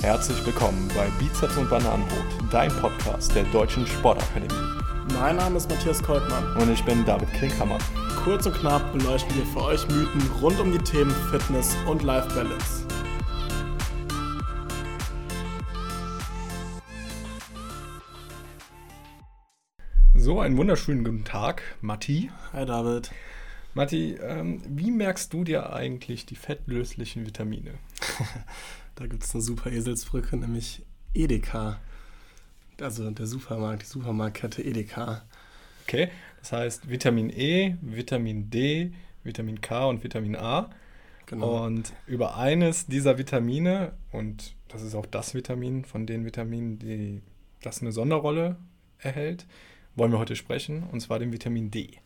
Herzlich willkommen bei Bizeps und Bananenbrot, dein Podcast der Deutschen Sportakademie. Mein Name ist Matthias Koltmann. Und ich bin David Klinkhammer. Kurz und knapp beleuchten wir für euch Mythen rund um die Themen Fitness und Life Balance. So, einen wunderschönen guten Tag, Matti. Hi David. Matti, ähm, wie merkst du dir eigentlich die fettlöslichen Vitamine? da gibt es eine super Eselsbrücke, nämlich Edeka. Also der Supermarkt, die Supermarktkette Edeka. Okay, das heißt Vitamin E, Vitamin D, Vitamin K und Vitamin A. Genau. Und über eines dieser Vitamine, und das ist auch das Vitamin von den Vitaminen, die das eine Sonderrolle erhält, wollen wir heute sprechen, und zwar dem Vitamin D.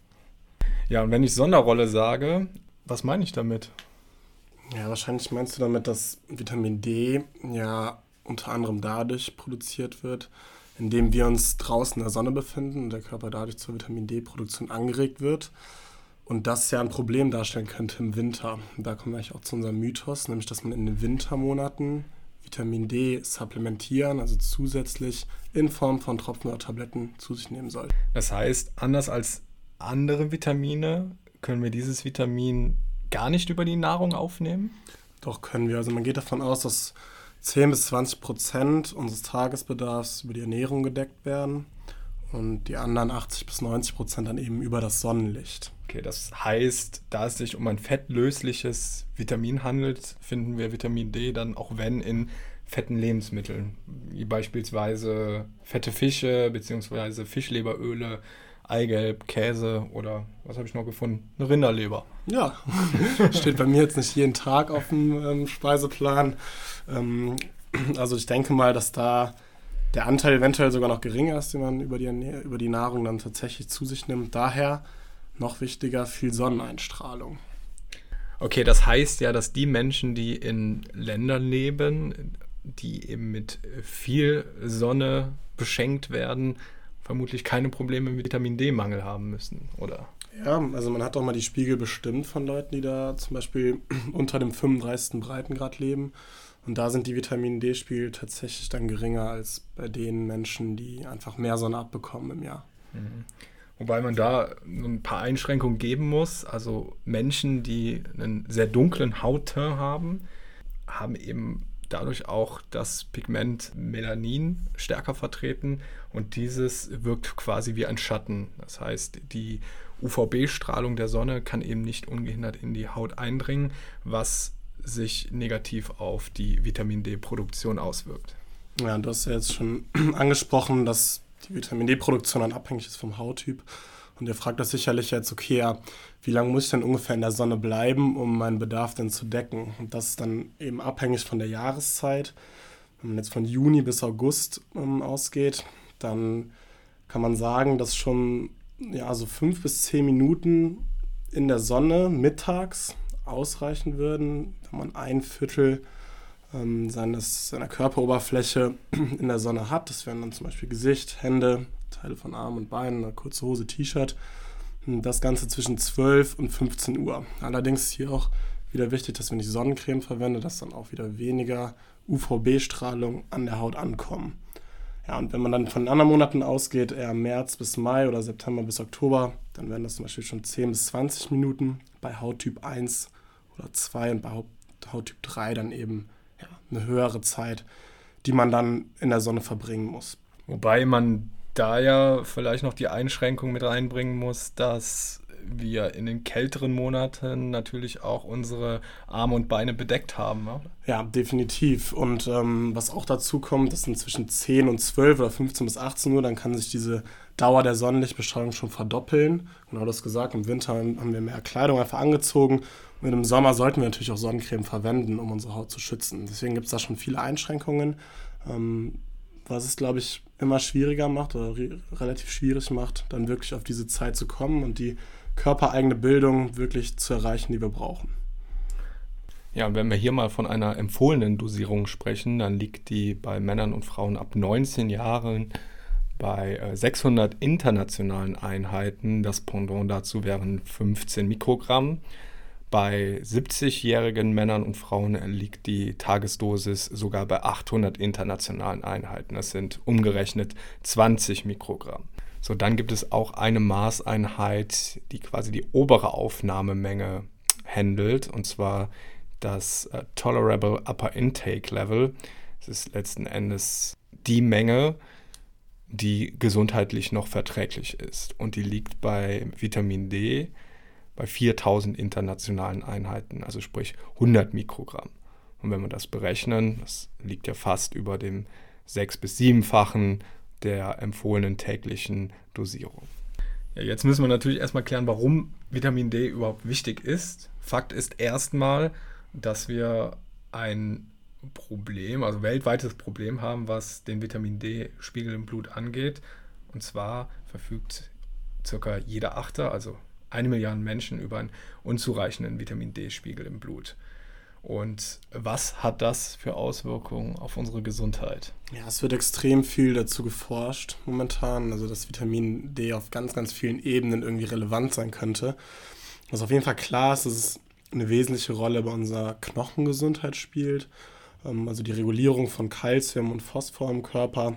Ja, und wenn ich Sonderrolle sage, was meine ich damit? Ja, wahrscheinlich meinst du damit, dass Vitamin D ja unter anderem dadurch produziert wird, indem wir uns draußen in der Sonne befinden und der Körper dadurch zur Vitamin D-Produktion angeregt wird. Und das ja ein Problem darstellen könnte im Winter. Da kommen wir eigentlich auch zu unserem Mythos, nämlich dass man in den Wintermonaten Vitamin D supplementieren, also zusätzlich in Form von Tropfen oder Tabletten zu sich nehmen soll. Das heißt, anders als andere Vitamine können wir dieses Vitamin gar nicht über die Nahrung aufnehmen? Doch können wir. Also man geht davon aus, dass 10 bis 20 Prozent unseres Tagesbedarfs über die Ernährung gedeckt werden und die anderen 80 bis 90 Prozent dann eben über das Sonnenlicht. Okay, das heißt, da es sich um ein fettlösliches Vitamin handelt, finden wir Vitamin D dann auch wenn in fetten Lebensmitteln, wie beispielsweise fette Fische bzw. Fischleberöle, Eigelb, Käse oder was habe ich noch gefunden? Eine Rinderleber. Ja, steht bei mir jetzt nicht jeden Tag auf dem ähm, Speiseplan. Ähm, also ich denke mal, dass da der Anteil eventuell sogar noch geringer ist, den man über die, über die Nahrung dann tatsächlich zu sich nimmt. Daher noch wichtiger, viel Sonneneinstrahlung. Okay, das heißt ja, dass die Menschen, die in Ländern leben, die eben mit viel Sonne beschenkt werden, vermutlich keine Probleme mit Vitamin D-Mangel haben müssen, oder? Ja, also man hat auch mal die Spiegel bestimmt von Leuten, die da zum Beispiel unter dem 35. Breitengrad leben. Und da sind die Vitamin D-Spiegel tatsächlich dann geringer als bei den Menschen, die einfach mehr Sonne abbekommen im Jahr. Mhm. Wobei man da ein paar Einschränkungen geben muss. Also Menschen, die einen sehr dunklen Hautteint haben, haben eben dadurch auch das Pigment Melanin stärker vertreten und dieses wirkt quasi wie ein Schatten. Das heißt, die UVB-Strahlung der Sonne kann eben nicht ungehindert in die Haut eindringen, was sich negativ auf die Vitamin D-Produktion auswirkt. Ja, du hast ja jetzt schon angesprochen, dass die Vitamin D-Produktion dann abhängig ist vom Hauttyp. Und ihr fragt das sicherlich jetzt, okay, ja, wie lange muss ich denn ungefähr in der Sonne bleiben, um meinen Bedarf denn zu decken? Und das ist dann eben abhängig von der Jahreszeit. Wenn man jetzt von Juni bis August ähm, ausgeht, dann kann man sagen, dass schon ja, so fünf bis zehn Minuten in der Sonne mittags ausreichen würden, wenn man ein Viertel ähm, seines, seiner Körperoberfläche in der Sonne hat. Das wären dann zum Beispiel Gesicht, Hände, Teile von Arm und Beinen, eine kurze Hose, T-Shirt. Das Ganze zwischen 12 und 15 Uhr. Allerdings ist hier auch wieder wichtig, dass wenn ich Sonnencreme verwende, dass dann auch wieder weniger UVB-Strahlung an der Haut ankommen. Ja, und wenn man dann von anderen Monaten ausgeht, eher März bis Mai oder September bis Oktober, dann wären das zum Beispiel schon 10 bis 20 Minuten bei Hauttyp 1 oder 2 und bei Hauttyp 3 dann eben ja, eine höhere Zeit, die man dann in der Sonne verbringen muss. Wobei man da ja vielleicht noch die Einschränkung mit reinbringen muss, dass wir in den kälteren Monaten natürlich auch unsere Arme und Beine bedeckt haben. Oder? Ja, definitiv. Und ähm, was auch dazu kommt, das sind zwischen 10 und 12 oder 15 bis 18 Uhr, dann kann sich diese Dauer der Sonnenlichtbestrahlung schon verdoppeln. Genau das gesagt, im Winter haben wir mehr Kleidung einfach angezogen und im Sommer sollten wir natürlich auch Sonnencreme verwenden, um unsere Haut zu schützen. Deswegen gibt es da schon viele Einschränkungen. Ähm, was es, glaube ich, immer schwieriger macht oder re relativ schwierig macht, dann wirklich auf diese Zeit zu kommen und die körpereigene Bildung wirklich zu erreichen, die wir brauchen. Ja, und wenn wir hier mal von einer empfohlenen Dosierung sprechen, dann liegt die bei Männern und Frauen ab 19 Jahren bei 600 äh, internationalen Einheiten. Das Pendant dazu wären 15 Mikrogramm. Bei 70-jährigen Männern und Frauen liegt die Tagesdosis sogar bei 800 internationalen Einheiten. Das sind umgerechnet 20 Mikrogramm. So, dann gibt es auch eine Maßeinheit, die quasi die obere Aufnahmemenge handelt, und zwar das äh, Tolerable Upper Intake Level. Das ist letzten Endes die Menge, die gesundheitlich noch verträglich ist. Und die liegt bei Vitamin D bei 4000 internationalen Einheiten, also sprich 100 Mikrogramm. Und wenn wir das berechnen, das liegt ja fast über dem sechs- bis siebenfachen der empfohlenen täglichen Dosierung. Ja, jetzt müssen wir natürlich erstmal klären, warum Vitamin D überhaupt wichtig ist. Fakt ist erstmal, dass wir ein Problem, also weltweites Problem haben, was den Vitamin D-Spiegel im Blut angeht. Und zwar verfügt circa jeder Achter, also eine Milliarde Menschen, über einen unzureichenden Vitamin D-Spiegel im Blut. Und was hat das für Auswirkungen auf unsere Gesundheit? Ja, es wird extrem viel dazu geforscht momentan, also dass Vitamin D auf ganz, ganz vielen Ebenen irgendwie relevant sein könnte. Was auf jeden Fall klar ist, dass es eine wesentliche Rolle bei unserer Knochengesundheit spielt, ähm, also die Regulierung von Kalzium und Phosphor im Körper,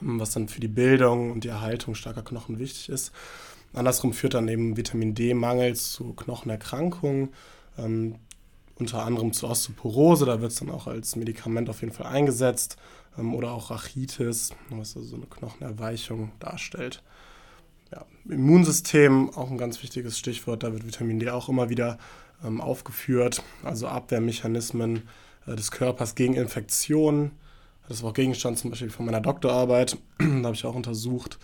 ähm, was dann für die Bildung und die Erhaltung starker Knochen wichtig ist. Andersrum führt dann eben Vitamin D-Mangel zu Knochenerkrankungen, ähm, unter anderem zu Osteoporose, da wird es dann auch als Medikament auf jeden Fall eingesetzt, ähm, oder auch Rachitis, was also so eine Knochenerweichung darstellt. Ja, Immunsystem, auch ein ganz wichtiges Stichwort, da wird Vitamin D auch immer wieder ähm, aufgeführt, also Abwehrmechanismen äh, des Körpers gegen Infektionen. Das war auch Gegenstand zum Beispiel von meiner Doktorarbeit. da habe ich auch untersucht,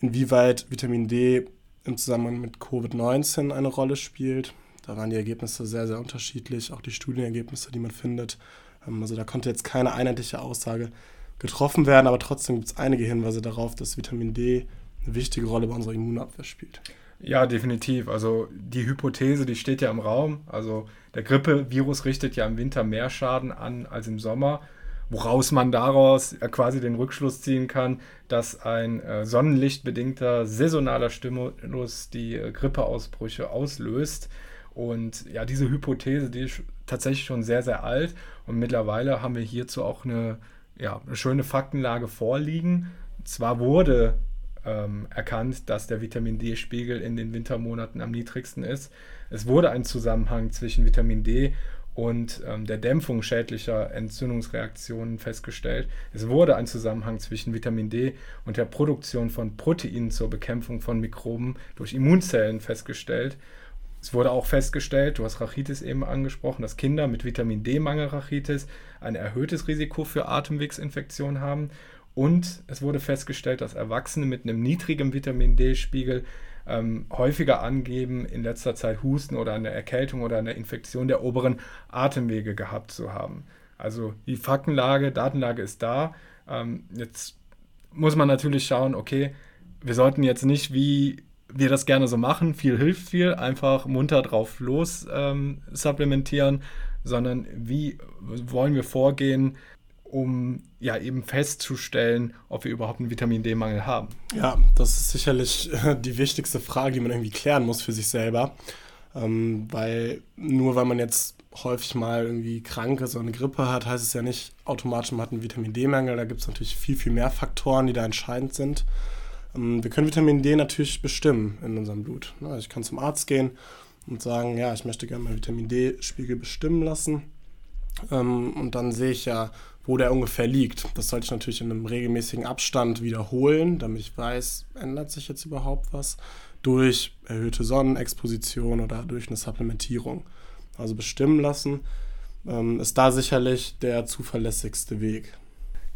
inwieweit Vitamin D im Zusammenhang mit Covid-19 eine Rolle spielt. Da waren die Ergebnisse sehr, sehr unterschiedlich, auch die Studienergebnisse, die man findet. Ähm, also da konnte jetzt keine einheitliche Aussage getroffen werden, aber trotzdem gibt es einige Hinweise darauf, dass Vitamin D eine wichtige Rolle bei unserer Immunabwehr spielt. Ja, definitiv. Also die Hypothese, die steht ja im Raum. Also der Grippevirus richtet ja im Winter mehr Schaden an als im Sommer, woraus man daraus quasi den Rückschluss ziehen kann, dass ein äh, sonnenlichtbedingter saisonaler Stimulus die äh, Grippeausbrüche auslöst. Und ja, diese Hypothese, die ist tatsächlich schon sehr, sehr alt. Und mittlerweile haben wir hierzu auch eine, ja, eine schöne Faktenlage vorliegen. Zwar wurde ähm, erkannt, dass der Vitamin D-Spiegel in den Wintermonaten am niedrigsten ist. Es wurde ein Zusammenhang zwischen Vitamin D und ähm, der Dämpfung schädlicher Entzündungsreaktionen festgestellt. Es wurde ein Zusammenhang zwischen Vitamin D und der Produktion von Proteinen zur Bekämpfung von Mikroben durch Immunzellen festgestellt. Es wurde auch festgestellt, du hast Rachitis eben angesprochen, dass Kinder mit Vitamin D-Mangel Rachitis ein erhöhtes Risiko für Atemwegsinfektionen haben. Und es wurde festgestellt, dass Erwachsene mit einem niedrigen Vitamin D-Spiegel ähm, häufiger angeben, in letzter Zeit Husten oder eine Erkältung oder eine Infektion der oberen Atemwege gehabt zu haben. Also die Faktenlage, Datenlage ist da. Ähm, jetzt muss man natürlich schauen, okay, wir sollten jetzt nicht wie wir das gerne so machen, viel hilft viel, einfach munter drauf los ähm, supplementieren, sondern wie wollen wir vorgehen, um ja eben festzustellen, ob wir überhaupt einen Vitamin D-Mangel haben. Ja, das ist sicherlich äh, die wichtigste Frage, die man irgendwie klären muss für sich selber. Ähm, weil nur weil man jetzt häufig mal irgendwie krank ist oder eine Grippe hat, heißt es ja nicht automatisch, man hat einen Vitamin D-Mangel. Da gibt es natürlich viel, viel mehr Faktoren, die da entscheidend sind. Ähm, wir können Vitamin D natürlich bestimmen in unserem Blut. Ne? Also ich kann zum Arzt gehen und sagen, ja, ich möchte gerne meinen Vitamin D-Spiegel bestimmen lassen. Ähm, und dann sehe ich ja, wo der ungefähr liegt. Das sollte ich natürlich in einem regelmäßigen Abstand wiederholen, damit ich weiß, ändert sich jetzt überhaupt was durch erhöhte Sonnenexposition oder durch eine Supplementierung. Also bestimmen lassen ähm, ist da sicherlich der zuverlässigste Weg.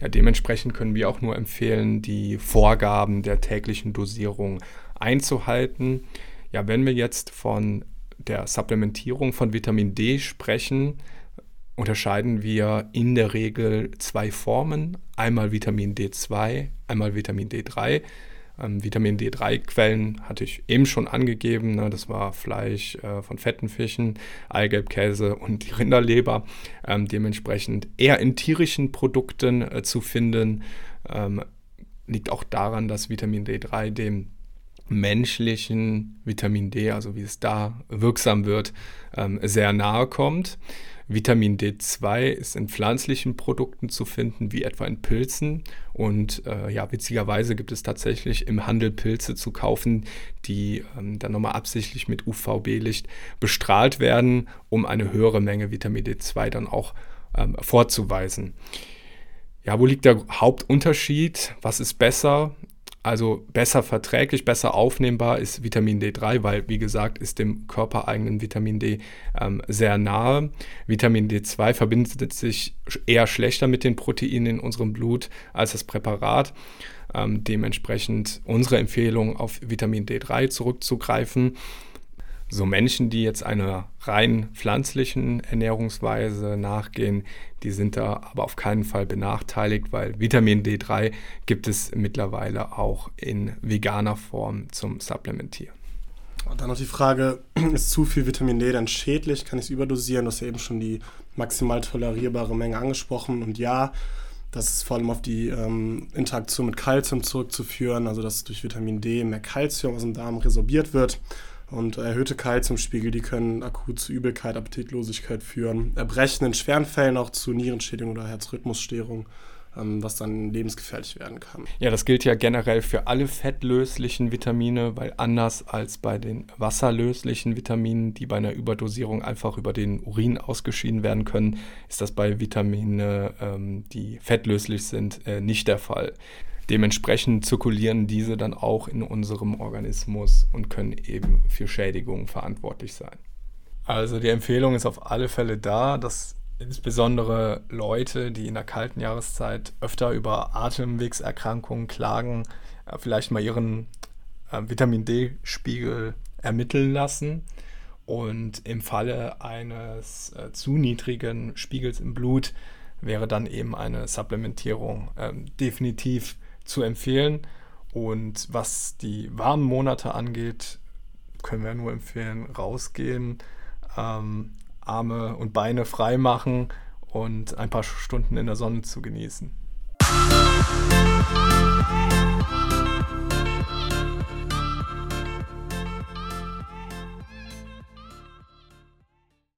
Ja, dementsprechend können wir auch nur empfehlen, die Vorgaben der täglichen Dosierung einzuhalten. Ja, wenn wir jetzt von der Supplementierung von Vitamin D sprechen, unterscheiden wir in der Regel zwei Formen. Einmal Vitamin D2, einmal Vitamin D3. Ähm, Vitamin D3-Quellen hatte ich eben schon angegeben. Ne? Das war Fleisch äh, von fetten Fischen, Eigelbkäse und die Rinderleber. Ähm, dementsprechend eher in tierischen Produkten äh, zu finden. Ähm, liegt auch daran, dass Vitamin D3 dem menschlichen Vitamin D, also wie es da wirksam wird, ähm, sehr nahe kommt. Vitamin D2 ist in pflanzlichen Produkten zu finden, wie etwa in Pilzen. Und äh, ja, witzigerweise gibt es tatsächlich im Handel Pilze zu kaufen, die ähm, dann nochmal absichtlich mit UVB-Licht bestrahlt werden, um eine höhere Menge Vitamin D2 dann auch ähm, vorzuweisen. Ja, wo liegt der Hauptunterschied? Was ist besser? Also besser verträglich, besser aufnehmbar ist Vitamin D3, weil, wie gesagt, ist dem körpereigenen Vitamin D ähm, sehr nahe. Vitamin D2 verbindet sich eher schlechter mit den Proteinen in unserem Blut als das Präparat. Ähm, dementsprechend unsere Empfehlung, auf Vitamin D3 zurückzugreifen so Menschen, die jetzt einer rein pflanzlichen Ernährungsweise nachgehen, die sind da aber auf keinen Fall benachteiligt, weil Vitamin D3 gibt es mittlerweile auch in veganer Form zum Supplementieren. Und dann noch die Frage, ist zu viel Vitamin D dann schädlich? Kann ich es überdosieren? Du hast ja eben schon die maximal tolerierbare Menge angesprochen. Und ja, das ist vor allem auf die ähm, Interaktion mit Kalzium zurückzuführen, also dass durch Vitamin D mehr Kalzium aus dem Darm resorbiert wird. Und erhöhte Kalziumspiegel, die können akut zu Übelkeit, Appetitlosigkeit führen. Erbrechen in schweren Fällen auch zu Nierenschädigung oder Herzrhythmusstörung, ähm, was dann lebensgefährlich werden kann. Ja, das gilt ja generell für alle fettlöslichen Vitamine, weil anders als bei den wasserlöslichen Vitaminen, die bei einer Überdosierung einfach über den Urin ausgeschieden werden können, ist das bei Vitaminen, ähm, die fettlöslich sind, äh, nicht der Fall. Dementsprechend zirkulieren diese dann auch in unserem Organismus und können eben für Schädigungen verantwortlich sein. Also die Empfehlung ist auf alle Fälle da, dass insbesondere Leute, die in der kalten Jahreszeit öfter über Atemwegserkrankungen klagen, äh, vielleicht mal ihren äh, Vitamin D-Spiegel ermitteln lassen. Und im Falle eines äh, zu niedrigen Spiegels im Blut wäre dann eben eine Supplementierung ähm, definitiv zu empfehlen. Und was die warmen Monate angeht, können wir nur empfehlen, rausgehen, ähm, Arme und Beine frei machen und ein paar Stunden in der Sonne zu genießen.